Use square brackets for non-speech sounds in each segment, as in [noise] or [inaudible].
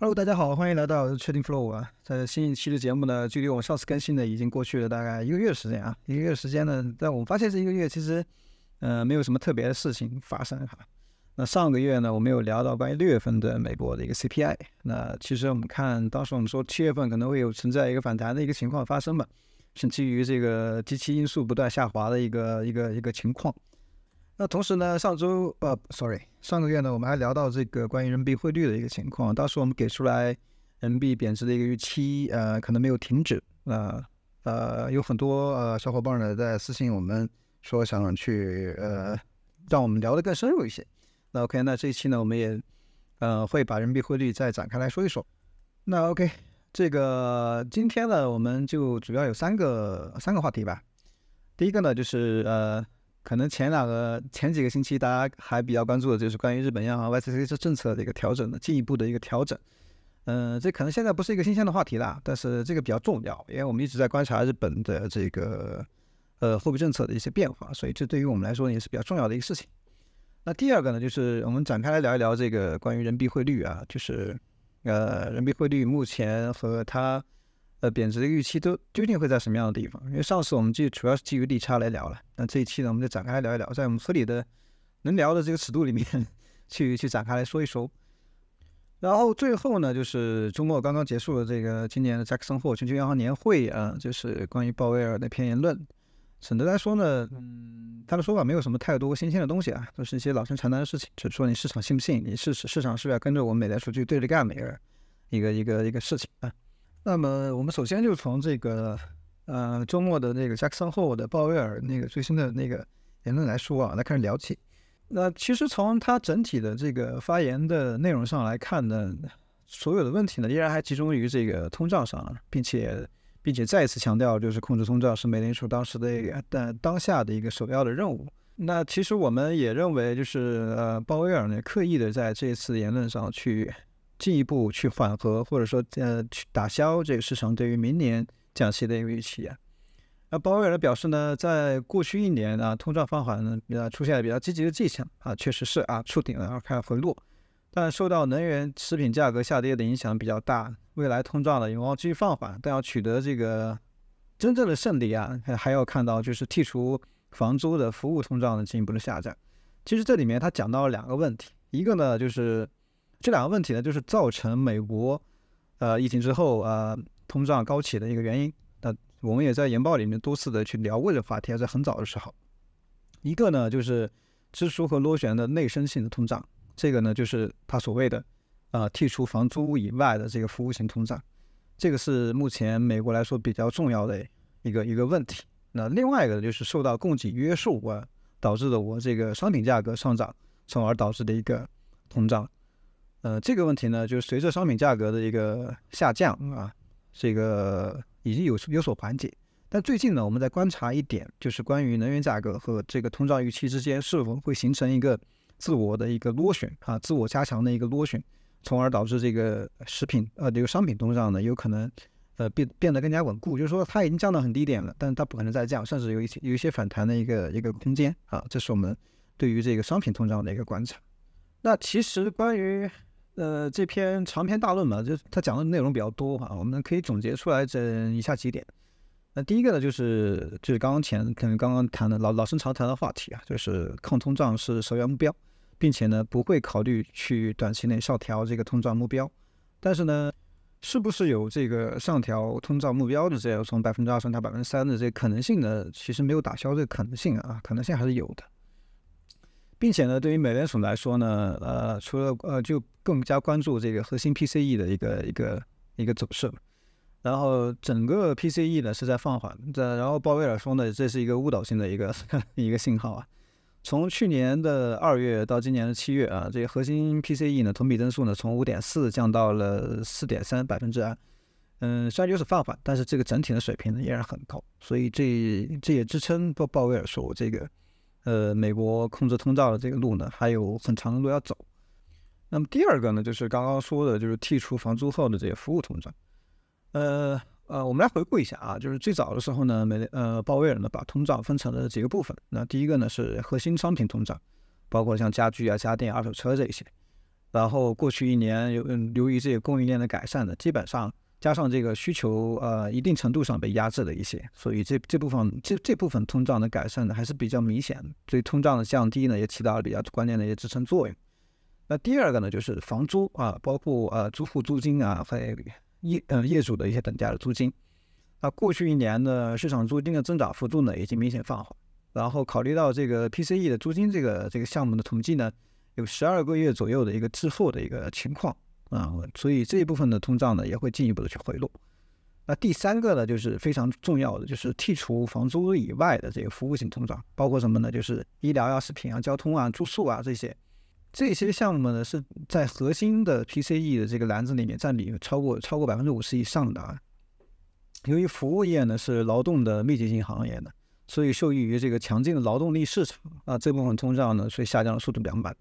Hello，大家好，欢迎来到 Trading Flow 啊。在新一期的节目呢，距离我们上次更新呢，已经过去了大概一个月时间啊。一个月时间呢，但我们发现这一个月其实，呃，没有什么特别的事情发生哈。那上个月呢，我们有聊到关于六月份的美国的一个 CPI。那其实我们看，当时我们说七月份可能会有存在一个反弹的一个情况发生吧，是基于这个机器因素不断下滑的一个一个一个情况。那同时呢，上周呃，sorry，上个月呢，我们还聊到这个关于人民币汇率的一个情况。当时我们给出来人民币贬值的一个预期，呃，可能没有停止。呃呃，有很多呃小伙伴呢在私信我们说想去呃让我们聊得更深入一些。那 OK，那这一期呢，我们也呃会把人民币汇率再展开来说一说。那 OK，这个今天呢，我们就主要有三个三个话题吧。第一个呢，就是呃。可能前两个、前几个星期，大家还比较关注的就是关于日本央行 YCC 这政策的一个调整的进一步的一个调整。嗯，这可能现在不是一个新鲜的话题了，但是这个比较重要，因为我们一直在观察日本的这个呃货币政策的一些变化，所以这对于我们来说也是比较重要的一个事情。那第二个呢，就是我们展开来聊一聊这个关于人民币汇率啊，就是呃人民币汇率目前和它。呃，贬值的预期都究竟会在什么样的地方？因为上次我们就主要是基于利差来聊了，那这一期呢，我们就展开来聊一聊，在我们合理的能聊的这个尺度里面去去展开来说一说。然后最后呢，就是周末刚刚结束了这个今年的扎克森霍全球央行年会啊，就是关于鲍威尔那篇言论，总的来说呢，嗯，他的说法没有什么太多新鲜的东西啊，都是一些老生常谈的事情，就是说你市场信不信，你市市场是不是要跟着我们美联储去对着干，每个一个一个一个事情啊。那么我们首先就从这个呃周末的那个 Jackson Hole 的鲍威尔那个最新的那个言论来说啊，来开始聊起。那其实从他整体的这个发言的内容上来看呢，所有的问题呢依然还集中于这个通胀上，并且并且再一次强调，就是控制通胀是美联储当时的一个但当下的一个首要的任务。那其实我们也认为，就是呃鲍威尔呢刻意的在这次言论上去。进一步去缓和，或者说呃去打消这个市场对于明年降息的一个预期啊。那鲍威尔表示呢，在过去一年啊，通胀放缓呢，呃出现了比较积极的迹象啊，确实是啊触顶了，然后开始回落。但受到能源、食品价格下跌的影响比较大，未来通胀呢有望继续放缓，但要取得这个真正的胜利啊，还要看到就是剔除房租的服务通胀的进一步的下降。其实这里面他讲到了两个问题，一个呢就是。这两个问题呢，就是造成美国，呃，疫情之后呃通胀高企的一个原因。那我们也在研报里面多次的去聊过这个话题，在很早的时候。一个呢，就是支出和螺旋的内生性的通胀，这个呢，就是他所谓的，呃，剔除房租以外的这个服务型通胀，这个是目前美国来说比较重要的一个一个问题。那另外一个就是受到供给约束啊，导致的我这个商品价格上涨，从而导致的一个通胀。呃，这个问题呢，就是随着商品价格的一个下降啊，这个已经有有所缓解。但最近呢，我们在观察一点，就是关于能源价格和这个通胀预期之间是否会形成一个自我的一个螺旋啊，自我加强的一个螺旋，从而导致这个食品呃这个商品通胀呢，有可能呃变变得更加稳固。就是说，它已经降到很低点了，但它不可能再降，甚至有一些有一些反弹的一个一个空间啊。这是我们对于这个商品通胀的一个观察。那其实关于呃，这篇长篇大论嘛，就他讲的内容比较多哈，我们可以总结出来这以下几点。那第一个呢，就是就是刚刚前可能刚刚谈的老老生常谈的话题啊，就是抗通胀是首要目标，并且呢不会考虑去短期内上调这个通胀目标。但是呢，是不是有这个上调通胀目标的这样从百分之二升到百分之三的这个可能性呢？其实没有打消这个可能性啊，可能性还是有的。并且呢，对于美联储来说呢，呃，除了呃，就更加关注这个核心 PCE 的一个一个一个走势，然后整个 PCE 呢是在放缓，这然后鲍威尔说呢，这是一个误导性的一个 [laughs] 一个信号啊。从去年的二月到今年的七月啊，这个核心 PCE 呢同比增速呢从五点四降到了四点三百分之二，嗯，虽然就是放缓，但是这个整体的水平呢依然很高，所以这这也支撑鲍鲍威尔说这个。呃，美国控制通胀的这个路呢，还有很长的路要走。那么第二个呢，就是刚刚说的，就是剔除房租后的这个服务通胀。呃呃，我们来回顾一下啊，就是最早的时候呢，美呃鲍威尔呢把通胀分成了几个部分。那第一个呢是核心商品通胀，包括像家具啊、家电、二手车这一些。然后过去一年由由于这个供应链的改善呢，基本上加上这个需求呃一定程度上被压制了一些，所以这这部分这这部分通胀的改善呢还是比较明显的，对通胀的降低呢也起到了比较关键的一些支撑作用。那第二个呢就是房租啊，包括呃租户租金啊，还有业呃业主的一些等价的租金。那过去一年呢市场租金的增长幅度呢已经明显放缓，然后考虑到这个 PCE 的租金这个这个项目的统计呢。有十二个月左右的一个滞后的一个情况啊，所以这一部分的通胀呢也会进一步的去回落。那第三个呢，就是非常重要的，就是剔除房租以外的这个服务性通胀，包括什么呢？就是医疗啊、食品啊、交通啊、住宿啊这些这些项目呢，是在核心的 PCE 的这个篮子里面占比超过超过百分之五十以上的啊。由于服务业呢是劳动的密集型行业呢，所以受益于这个强劲的劳动力市场啊，这部分通胀呢，所以下降的速度比较慢。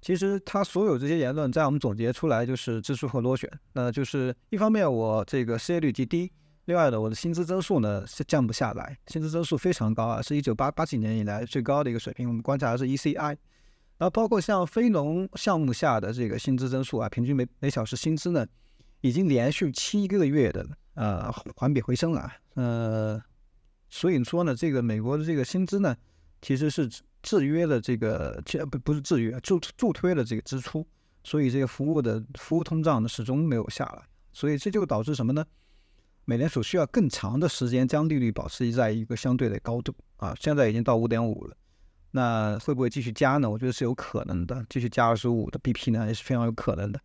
其实他所有这些言论，在我们总结出来就是支出和螺旋。那就是一方面我这个失业率极低，另外呢我的薪资增速呢是降不下来，薪资增速非常高啊，是一九八八几年以来最高的一个水平。我们观察的是 ECI，然后包括像非农项目下的这个薪资增速啊，平均每每小时薪资呢，已经连续七个月的呃环比回升了。呃，所以说呢，这个美国的这个薪资呢，其实是。制约了这个，不不是制约，助助推了这个支出，所以这个服务的服务通胀呢始终没有下来，所以这就导致什么呢？美联储需要更长的时间将利率保持在一个相对的高度啊，现在已经到五点五了，那会不会继续加呢？我觉得是有可能的，继续加二十五的 BP 呢也是非常有可能的。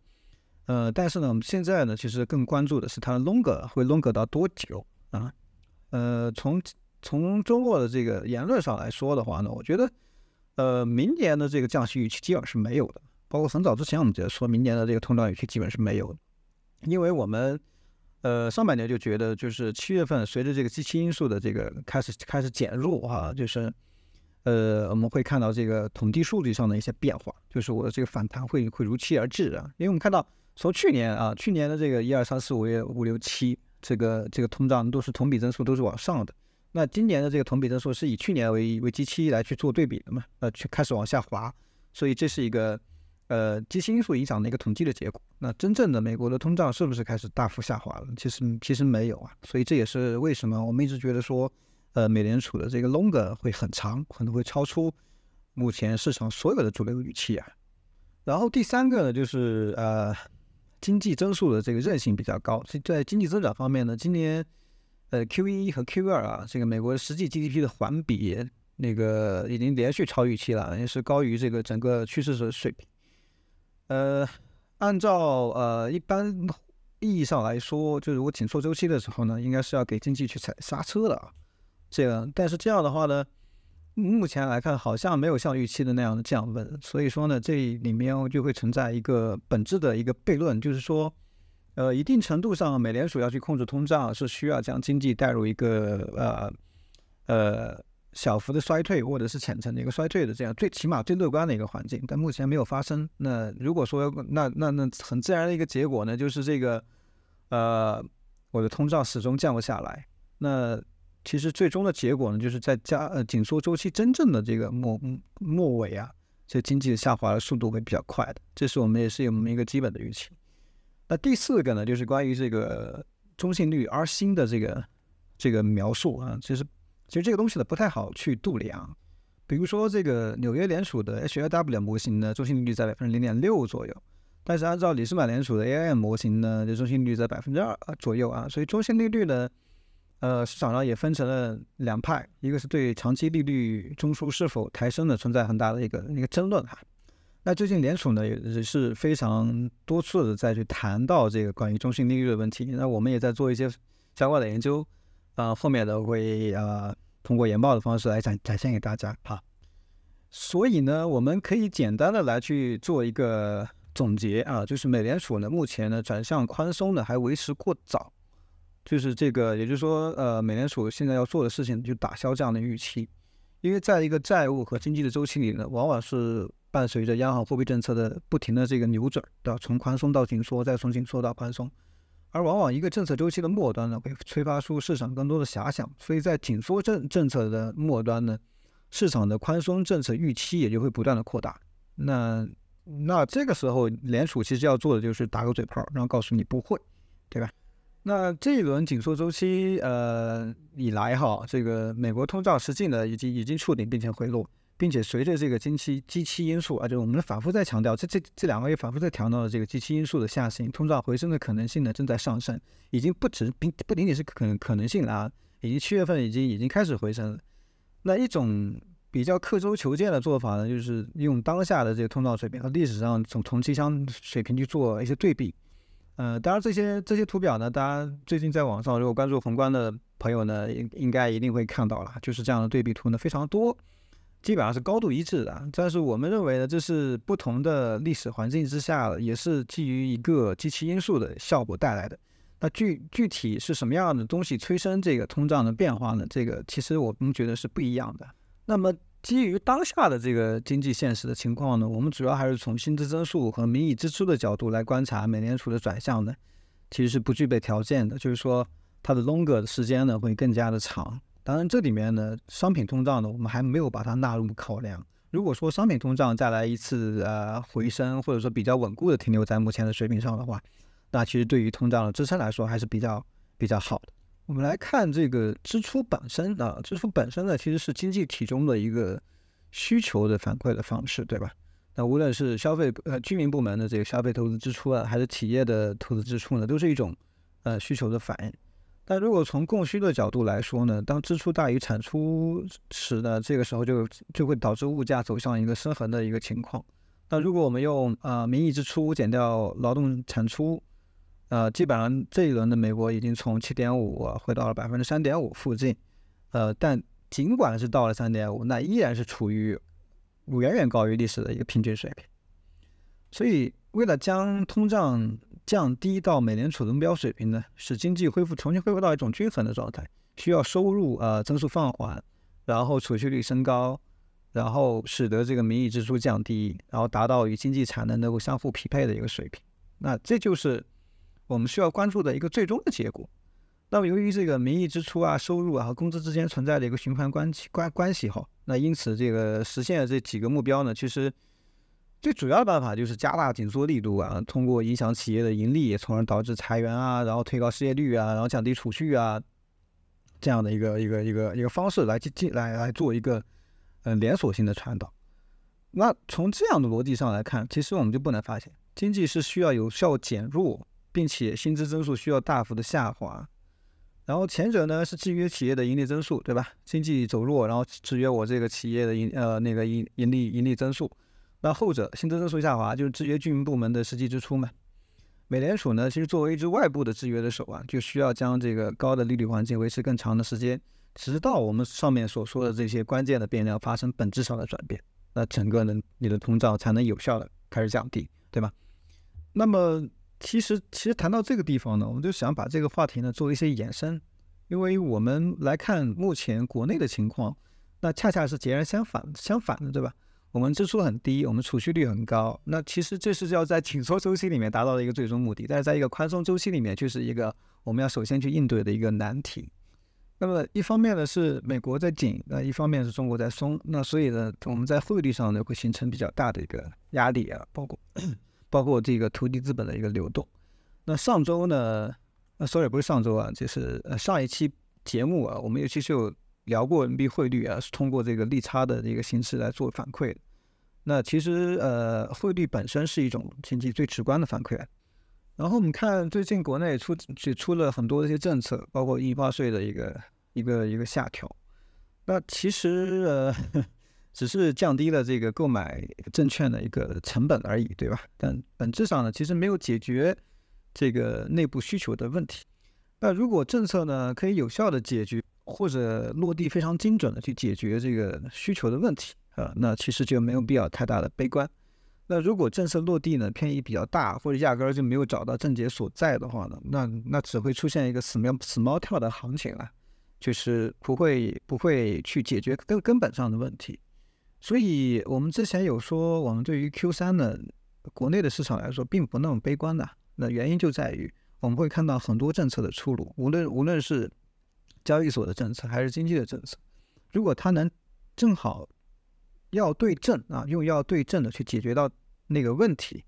呃，但是呢，我们现在呢其实更关注的是它的 longer 会 longer 到多久啊？呃，从从周末的这个言论上来说的话呢，我觉得。呃，明年的这个降息预期基本是没有的，包括很早之前我们就说明年的这个通胀预期基本是没有的，因为我们呃上半年就觉得就是七月份随着这个机器因素的这个开始开始减弱哈，就是呃我们会看到这个统计数据上的一些变化，就是我的这个反弹会会如期而至啊，因为我们看到从去年啊去年的这个一二三四五月五六七这个这个通胀都是同比增速都是往上的。那今年的这个同比增速是以去年为为基期来去做对比的嘛？呃，去开始往下滑，所以这是一个呃基期因素影响的一个统计的结果。那真正的美国的通胀是不是开始大幅下滑了？其实其实没有啊。所以这也是为什么我们一直觉得说，呃，美联储的这个 longer 会很长，可能会超出目前市场所有的主流预期啊。然后第三个呢，就是呃经济增速的这个韧性比较高。在经济增长方面呢，今年。呃，Q 一和 Q 二啊，这个美国的实际 GDP 的环比，那个已经连续超预期了，也是高于这个整个趋势的水平。呃，按照呃一般意义上来说，就如果紧缩周期的时候呢，应该是要给经济去踩刹车的啊。这样，但是这样的话呢，目前来看好像没有像预期的那样的降温，所以说呢，这里面就会存在一个本质的一个悖论，就是说。呃，一定程度上，美联储要去控制通胀，是需要将经济带入一个呃呃小幅的衰退，或者是浅层的一个衰退的这样最起码最乐观的一个环境，但目前没有发生。那如果说那那那很自然的一个结果呢，就是这个呃我的通胀始终降不下来。那其实最终的结果呢，就是在加呃紧缩周期真正的这个末末尾啊，这经济的下滑的速度会比较快的。这是我们也是有我们一个基本的预期。那第四个呢，就是关于这个中性率 R 星的这个这个描述啊，其实其实这个东西呢不太好去度量。比如说这个纽约联储的 H1W 模型呢，中性率在百分之零点六左右，但是按照里斯满联储的 AIM 模型呢，这中性率在百分之二左右啊。所以中性利率呢，呃，市场上也分成了两派，一个是对长期利率中枢是否抬升的存在很大的一个一个争论哈。那最近联储呢也是非常多次的再去谈到这个关于中性利率的问题。那我们也在做一些相关的研究，啊，后面呢会啊通过研报的方式来展展现给大家哈。所以呢，我们可以简单的来去做一个总结啊，就是美联储呢目前呢转向宽松呢还为时过早，就是这个也就是说，呃，美联储现在要做的事情就打消这样的预期，因为在一个债务和经济的周期里呢，往往是。伴随着央行货币政策的不停的这个扭转，对吧？从宽松到紧缩，再从紧缩到宽松，而往往一个政策周期的末端呢，会催发出市场更多的遐想，所以在紧缩政政策的末端呢，市场的宽松政策预期也就会不断的扩大。那那这个时候联储其实要做的就是打个嘴炮，然后告诉你不会，对吧？那这一轮紧缩周期呃以来哈，这个美国通胀实际呢已经已经触顶并且回落，并且随着这个经期基期因素啊，就是我们反复在强调，这这这两个月反复在强调的这个基期因素的下行，通胀回升的可能性呢正在上升，已经不止并不仅仅是可可能性了啊，已经七月份已经已经开始回升了。那一种比较刻舟求剑的做法呢，就是用当下的这个通胀水平和历史上从同期相水平去做一些对比。呃，当然这些这些图表呢，大家最近在网上如果关注宏观的朋友呢，应应该一定会看到了，就是这样的对比图呢非常多，基本上是高度一致的。但是我们认为呢，这是不同的历史环境之下，也是基于一个机器因素的效果带来的。那具具体是什么样的东西催生这个通胀的变化呢？这个其实我们觉得是不一样的。那么。基于当下的这个经济现实的情况呢，我们主要还是从薪资增速和名义支出的角度来观察美联储的转向呢，其实是不具备条件的。就是说，它的 longer 的时间呢会更加的长。当然，这里面呢，商品通胀呢，我们还没有把它纳入考量。如果说商品通胀再来一次呃回升，或者说比较稳固的停留在目前的水平上的话，那其实对于通胀的支撑来说还是比较比较好的。我们来看这个支出本身啊，支出本身呢，其实是经济体中的一个需求的反馈的方式，对吧？那无论是消费呃居民部门的这个消费投资支出啊，还是企业的投资支出呢，都是一种呃需求的反应。但如果从供需的角度来说呢，当支出大于产出时呢，这个时候就就会导致物价走向一个失衡的一个情况。那如果我们用啊名义支出减掉劳动产出，呃，基本上这一轮的美国已经从七点五回到了百分之三点五附近，呃，但尽管是到了三点五，那依然是处于远远高于历史的一个平均水平。所以，为了将通胀降低到美联储的目标水平呢，使经济恢复重新恢复到一种均衡的状态，需要收入呃增速放缓，然后储蓄率升高，然后使得这个名义支出降低，然后达到与经济产能能够相互匹配的一个水平。那这就是。我们需要关注的一个最终的结果。那么，由于这个名义支出啊、收入啊和工资之间存在的一个循环关系关关系哈，那因此这个实现这几个目标呢，其实最主要的办法就是加大紧缩力度啊，通过影响企业的盈利，从而导致裁员啊，然后推高失业率啊，然后降低储蓄啊，这样的一个一个一个一个方式来进进来来做一个呃连锁性的传导。那从这样的逻辑上来看，其实我们就不难发现，经济是需要有效减弱。并且薪资增速需要大幅的下滑，然后前者呢是制约企业的盈利增速，对吧？经济走弱，然后制约我这个企业的盈呃那个盈盈利盈利增速。那后者新增增速下滑就是制约居民部门的实际支出嘛。美联储呢其实作为一支外部的制约的手啊，就需要将这个高的利率环境维持更长的时间，直到我们上面所说的这些关键的变量发生本质上的转变，那整个呢你的通胀才能有效的开始降低，对吧？那么。其实，其实谈到这个地方呢，我们就想把这个话题呢做一些延伸，因为我们来看目前国内的情况，那恰恰是截然相反相反的，对吧？我们支出很低，我们储蓄率很高，那其实这是要在紧缩周期里面达到的一个最终目的，但是在一个宽松周期里面，却是一个我们要首先去应对的一个难题。那么一方面呢是美国在紧，那一方面是中国在松，那所以呢我们在汇率上呢会形成比较大的一个压力啊，包括。包括这个土地资本的一个流动。那上周呢？呃，sorry，不是上周啊，就是呃上一期节目啊，我们尤其是有聊过人民币汇率啊，是通过这个利差的这个形式来做反馈的。那其实呃，汇率本身是一种经济最直观的反馈。然后我们看最近国内出也出了很多的一些政策，包括印花税的一个一个一个下调。那其实呃。[laughs] 只是降低了这个购买证券的一个成本而已，对吧？但本质上呢，其实没有解决这个内部需求的问题。那如果政策呢可以有效的解决，或者落地非常精准的去解决这个需求的问题啊，那其实就没有必要太大的悲观。那如果政策落地呢偏移比较大，或者压根儿就没有找到症结所在的话呢，那那只会出现一个死猫死猫跳的行情了，就是不会不会去解决根根本上的问题。所以，我们之前有说，我们对于 Q 三呢，国内的市场来说，并不那么悲观的。那原因就在于，我们会看到很多政策的出炉，无论无论是交易所的政策，还是经济的政策，如果它能正好要对症啊，用药对症的去解决到那个问题，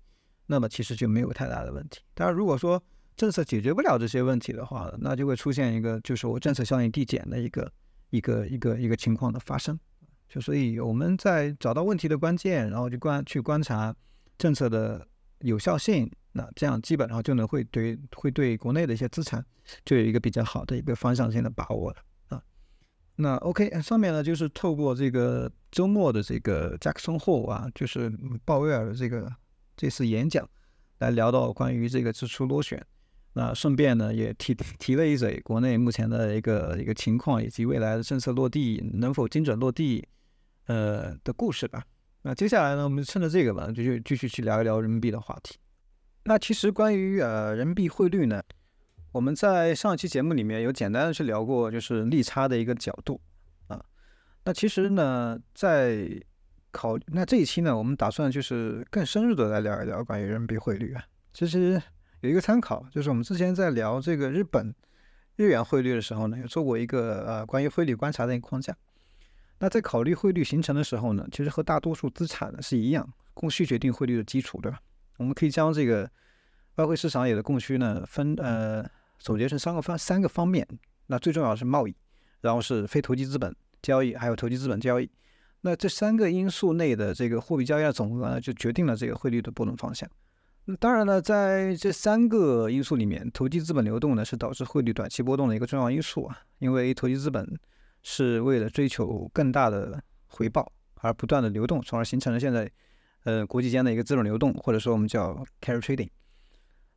那么其实就没有太大的问题。当然，如果说政策解决不了这些问题的话，那就会出现一个就是我政策效应递减的一个一个一个一个情况的发生。就所以我们在找到问题的关键，然后就观去观察政策的有效性，那这样基本上就能会对会对国内的一些资产就有一个比较好的一个方向性的把握了。那 OK，上面呢就是透过这个周末的这个 Jackson Hole 啊，就是鲍威尔的这个这次演讲，来聊到关于这个支出螺旋。那顺便呢也提提了一嘴国内目前的一个一个情况，以及未来的政策落地能否精准落地。呃的故事吧。那接下来呢，我们就趁着这个吧，就就继续去聊一聊人民币的话题。那其实关于呃人民币汇率呢，我们在上一期节目里面有简单的去聊过，就是利差的一个角度啊。那其实呢，在考那这一期呢，我们打算就是更深入的来聊一聊关于人民币汇率啊。其实有一个参考，就是我们之前在聊这个日本日元汇率的时候呢，有做过一个呃关于汇率观察的一个框架。那在考虑汇率形成的时候呢，其实和大多数资产呢是一样，供需决定汇率的基础，对吧？我们可以将这个外汇市场里的供需呢分呃总结成三个方三个方面。那最重要是贸易，然后是非投机资本交易，还有投机资本交易。那这三个因素内的这个货币交易的总额呢，就决定了这个汇率的波动方向。那当然呢，在这三个因素里面，投机资本流动呢是导致汇率短期波动的一个重要因素啊，因为投机资本。是为了追求更大的回报而不断的流动，从而形成了现在，呃，国际间的一个资本流动，或者说我们叫 carry trading。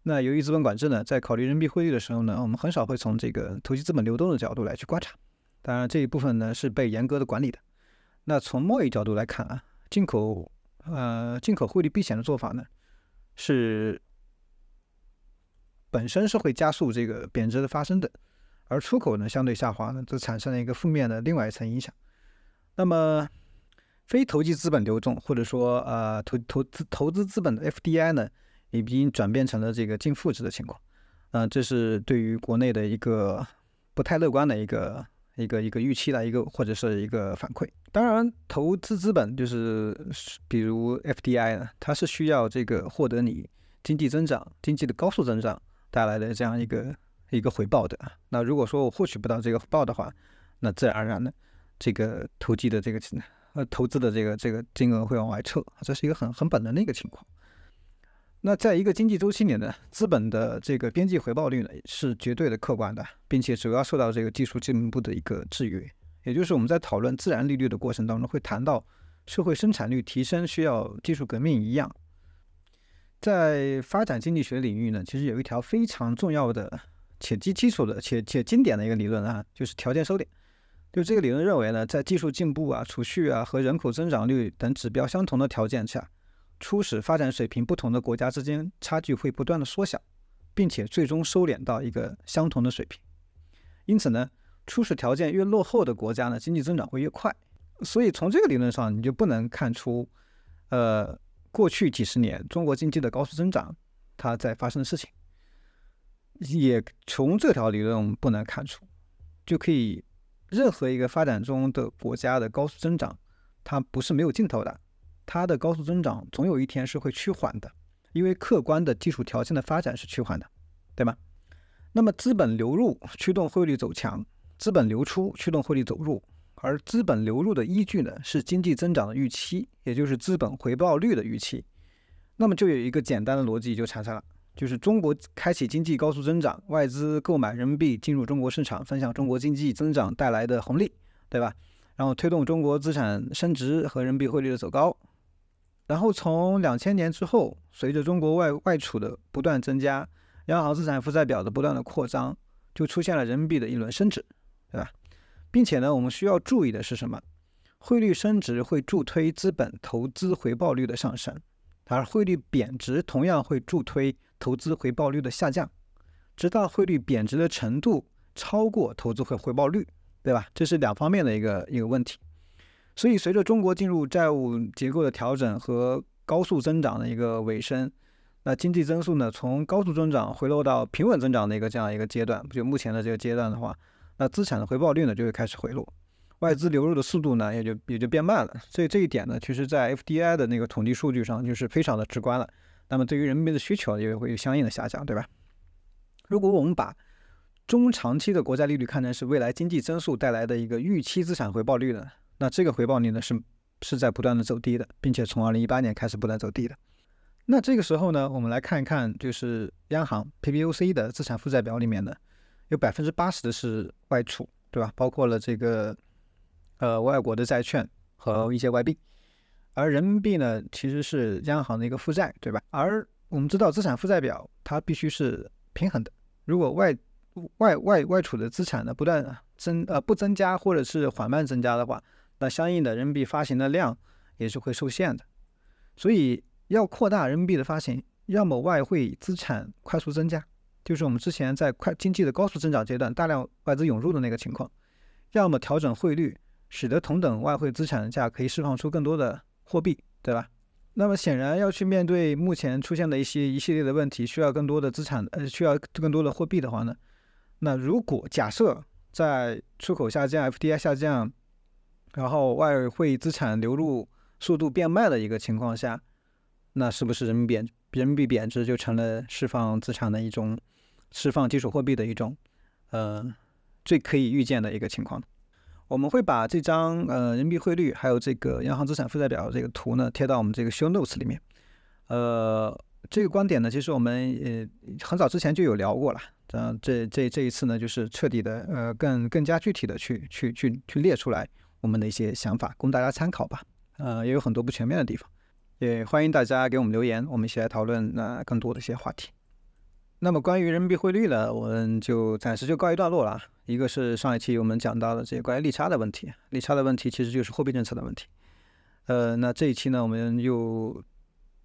那由于资本管制呢，在考虑人民币汇率的时候呢，我们很少会从这个投机资本流动的角度来去观察。当然，这一部分呢是被严格的管理的。那从贸易角度来看啊，进口呃进口汇率避险的做法呢，是本身是会加速这个贬值的发生的。而出口呢相对下滑呢，则产生了一个负面的另外一层影响。那么，非投机资本流动或者说呃投投资投资资本的 FDI 呢，已经转变成了这个净负值的情况。嗯，这是对于国内的一个不太乐观的一个一个一个预期的一个或者是一个反馈。当然，投资资本就是比如 FDI 呢，它是需要这个获得你经济增长、经济的高速增长带来的这样一个。一个回报的那如果说我获取不到这个回报的话，那自然而然的，这个投机的这个呃投资的这个这个金额会往外撤，这是一个很很本能的一个情况。那在一个经济周期里呢，资本的这个边际回报率呢是绝对的客观的，并且主要受到这个技术进步的一个制约。也就是我们在讨论自然利率的过程当中，会谈到社会生产率提升需要技术革命一样，在发展经济学领域呢，其实有一条非常重要的。且基基础的且且经典的一个理论啊，就是条件收敛。就这个理论认为呢，在技术进步啊、储蓄啊和人口增长率等指标相同的条件下，初始发展水平不同的国家之间差距会不断的缩小，并且最终收敛到一个相同的水平。因此呢，初始条件越落后的国家呢，经济增长会越快。所以从这个理论上，你就不能看出，呃，过去几十年中国经济的高速增长它在发生的事情。也从这条理论我们不难看出，就可以任何一个发展中的国家的高速增长，它不是没有尽头的，它的高速增长总有一天是会趋缓的，因为客观的技术条件的发展是趋缓的，对吗？那么资本流入驱动汇率走强，资本流出驱动汇率走弱，而资本流入的依据呢是经济增长的预期，也就是资本回报率的预期，那么就有一个简单的逻辑就产生了。就是中国开启经济高速增长，外资购买人民币进入中国市场，分享中国经济增长带来的红利，对吧？然后推动中国资产升值和人民币汇率的走高。然后从两千年之后，随着中国外外储的不断增加，央行资产负债表的不断的扩张，就出现了人民币的一轮升值，对吧？并且呢，我们需要注意的是什么？汇率升值会助推资本投资回报率的上升。而汇率贬值同样会助推投资回报率的下降，直到汇率贬值的程度超过投资回回报率，对吧？这是两方面的一个一个问题。所以，随着中国进入债务结构的调整和高速增长的一个尾声，那经济增速呢，从高速增长回落到平稳增长的一个这样一个阶段，就目前的这个阶段的话，那资产的回报率呢就会开始回落。外资流入的速度呢也就也就变慢了。所以这一点呢，其实在 FDI 的那个统计数据上就是非常的直观了。那么对于人民币的需求也会有相应的下降，对吧？如果我们把中长期的国债利率看成是未来经济增速带来的一个预期资产回报率呢，那这个回报率呢是是在不断的走低的，并且从二零一八年开始不断走低的。那这个时候呢，我们来看一看，就是央行 PBOC 的资产负债表里面呢，有百分之八十的是外储，对吧？包括了这个呃外国的债券和一些外币，而人民币呢其实是央行的一个负债，对吧？而我们知道资产负债表它必须是平衡的，如果外外外外储的资产呢不断增呃不增加或者是缓慢增加的话，那相应的人民币发行的量也是会受限的，所以。要扩大人民币的发行，要么外汇资产快速增加，就是我们之前在快经济的高速增长阶段大量外资涌入的那个情况；要么调整汇率，使得同等外汇资产价可以释放出更多的货币，对吧？那么显然要去面对目前出现的一些一系列的问题，需要更多的资产，呃，需要更多的货币的话呢？那如果假设在出口下降、FDI 下降，然后外汇资产流入速度变慢的一个情况下，那是不是人民币人民币贬值就成了释放资产的一种，释放基础货币的一种，呃，最可以预见的一个情况？我们会把这张呃人民币汇率还有这个央行资产负债表这个图呢贴到我们这个 show notes 里面。呃，这个观点呢，其实我们呃很早之前就有聊过了。嗯，这这这一次呢，就是彻底的呃更更加具体的去去去去列出来我们的一些想法，供大家参考吧。呃，也有很多不全面的地方。也欢迎大家给我们留言，我们一起来讨论那更多的一些话题。那么关于人民币汇率呢，我们就暂时就告一段落了。一个是上一期我们讲到的这些关于利差的问题，利差的问题其实就是货币政策的问题。呃，那这一期呢，我们又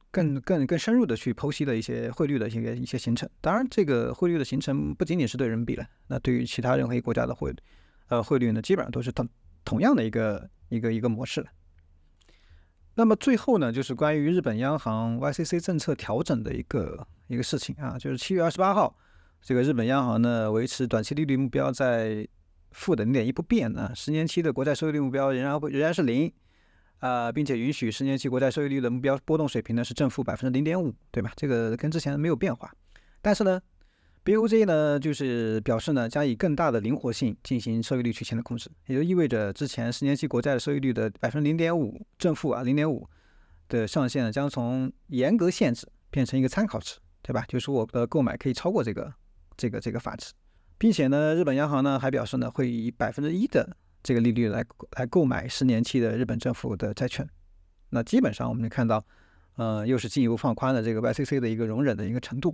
更更更深入的去剖析了一些汇率的一些一些形成。当然，这个汇率的形成不仅仅是对人民币了，那对于其他任何一个国家的汇呃汇率呢，基本上都是同同样的一个一个一个模式了。那么最后呢，就是关于日本央行 YCC 政策调整的一个一个事情啊，就是七月二十八号，这个日本央行呢维持短期利率目标在负的零点一不变啊，十年期的国债收益率目标仍然仍然是零啊，并且允许十年期国债收益率的目标波动水平呢是正负百分之零点五，对吧？这个跟之前没有变化，但是呢。BOJ 呢，就是表示呢，将以更大的灵活性进行收益率曲线的控制，也就意味着之前十年期国债的收益率的百分之零点五正负啊零点五的上限呢，将从严格限制变成一个参考值，对吧？就是我的购买可以超过这个这个这个法值，并且呢，日本央行呢还表示呢，会以百分之一的这个利率来来购买十年期的日本政府的债券。那基本上我们就看到，呃，又是进一步放宽了这个 YCC 的一个容忍的一个程度。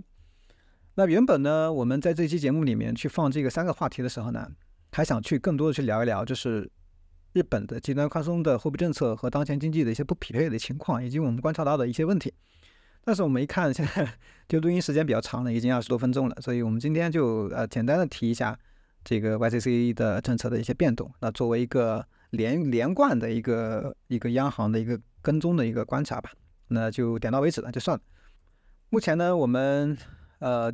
那原本呢，我们在这期节目里面去放这个三个话题的时候呢，还想去更多的去聊一聊，就是日本的极端宽松的货币政策和当前经济的一些不匹配的情况，以及我们观察到的一些问题。但是我们一看，现在就录音时间比较长了，已经二十多分钟了，所以我们今天就呃简单的提一下这个 YCC 的政策的一些变动。那作为一个连连贯的一个一个央行的一个跟踪的一个观察吧，那就点到为止了，就算了。目前呢，我们。呃，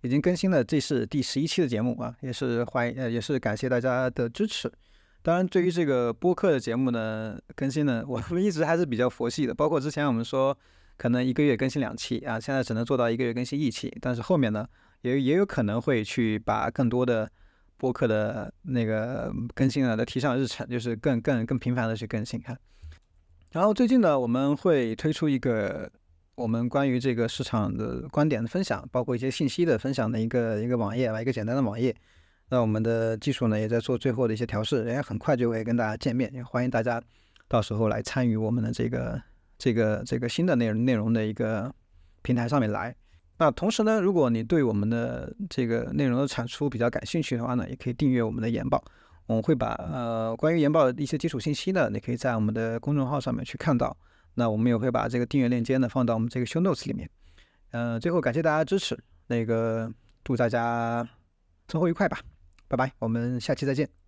已经更新了，这是第十一期的节目啊，也是欢迎，呃，也是感谢大家的支持。当然，对于这个播客的节目呢，更新呢，我们一直还是比较佛系的。包括之前我们说可能一个月更新两期啊，现在只能做到一个月更新一期。但是后面呢，也也有可能会去把更多的播客的那个更新呢，都提上日程，就是更更更频繁的去更新哈。然后最近呢，我们会推出一个。我们关于这个市场的观点的分享，包括一些信息的分享的一个一个网页吧，一个简单的网页。那我们的技术呢，也在做最后的一些调试，也很快就会跟大家见面。也欢迎大家到时候来参与我们的这个这个这个新的内容内容的一个平台上面来。那同时呢，如果你对我们的这个内容的产出比较感兴趣的话呢，也可以订阅我们的研报。我们会把呃关于研报的一些基础信息呢，你可以在我们的公众号上面去看到。那我们也会把这个订阅链接呢放到我们这个 show notes 里面。嗯，最后感谢大家支持，那个祝大家生活愉快吧，拜拜，我们下期再见。